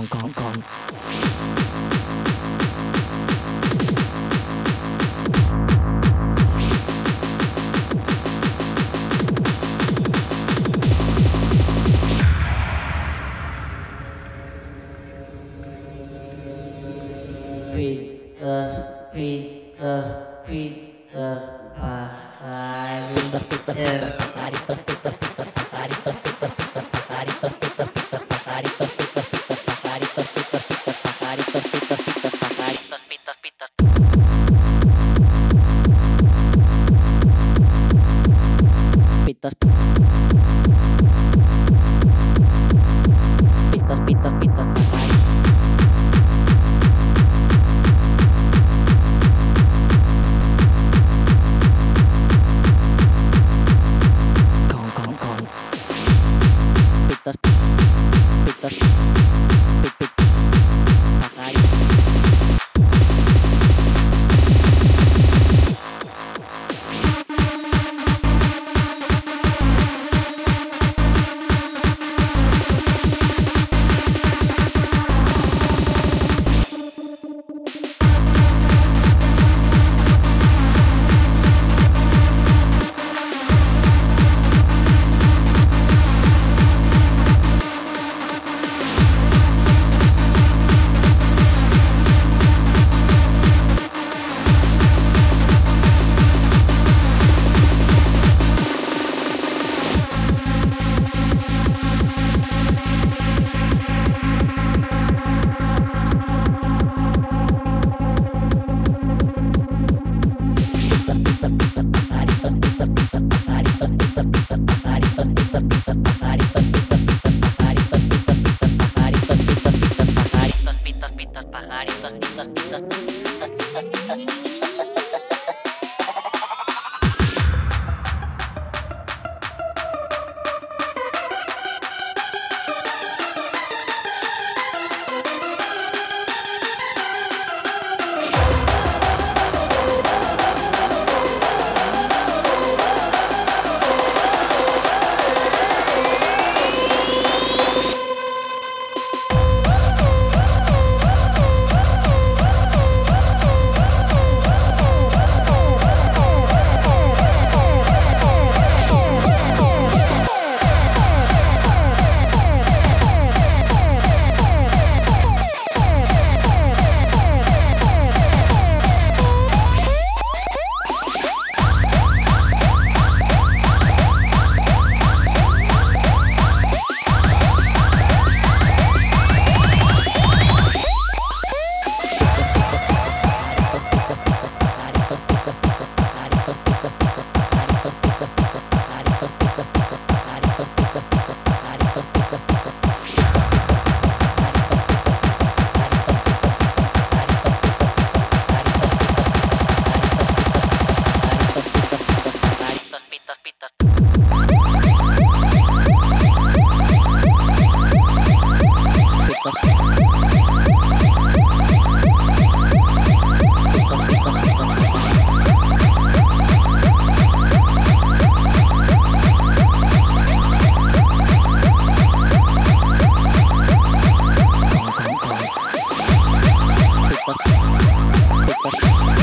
còn còn còn. Pizzas, pizzas, pizzas, pasari, pasari, pasari, pasari, pasari, pasari, pittas pittas pittas pittas Pittas, pittas, pittas. pajaritos, pitos, pitos, pajaritos, pitos, pitos, pitos, pitos, pitos, pitos, pitos. パパ